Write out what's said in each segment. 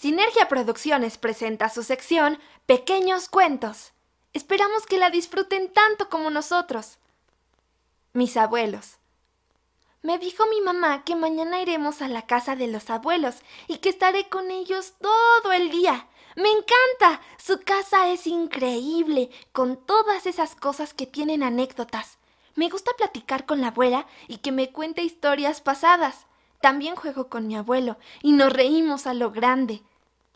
Sinergia Producciones presenta su sección Pequeños Cuentos. Esperamos que la disfruten tanto como nosotros. Mis abuelos. Me dijo mi mamá que mañana iremos a la casa de los abuelos y que estaré con ellos todo el día. Me encanta. Su casa es increíble, con todas esas cosas que tienen anécdotas. Me gusta platicar con la abuela y que me cuente historias pasadas. También juego con mi abuelo y nos reímos a lo grande.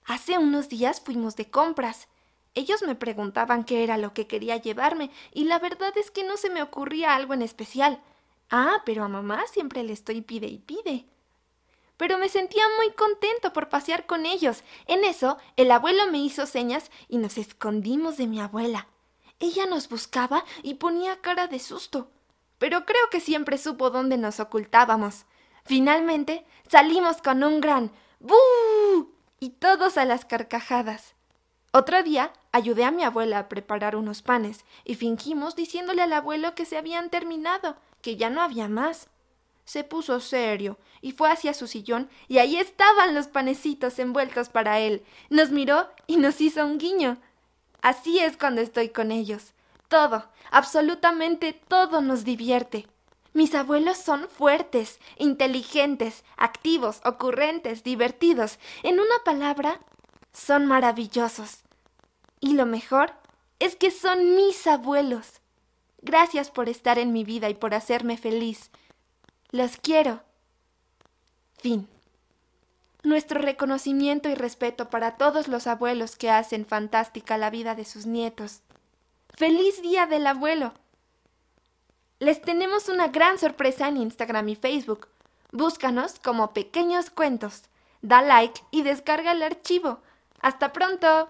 Hace unos días fuimos de compras. Ellos me preguntaban qué era lo que quería llevarme y la verdad es que no se me ocurría algo en especial. Ah, pero a mamá siempre le estoy pide y pide. Pero me sentía muy contento por pasear con ellos. En eso, el abuelo me hizo señas y nos escondimos de mi abuela. Ella nos buscaba y ponía cara de susto. Pero creo que siempre supo dónde nos ocultábamos. Finalmente, salimos con un gran ¡Bú! Y todos a las carcajadas. Otro día ayudé a mi abuela a preparar unos panes y fingimos diciéndole al abuelo que se habían terminado, que ya no había más. Se puso serio y fue hacia su sillón y ahí estaban los panecitos envueltos para él. Nos miró y nos hizo un guiño. Así es cuando estoy con ellos. Todo, absolutamente todo nos divierte. Mis abuelos son fuertes, inteligentes, activos, ocurrentes, divertidos. En una palabra, son maravillosos. Y lo mejor es que son mis abuelos. Gracias por estar en mi vida y por hacerme feliz. Los quiero. Fin. Nuestro reconocimiento y respeto para todos los abuelos que hacen fantástica la vida de sus nietos. ¡Feliz Día del Abuelo! Les tenemos una gran sorpresa en Instagram y Facebook. Búscanos como Pequeños Cuentos. Da like y descarga el archivo. ¡Hasta pronto!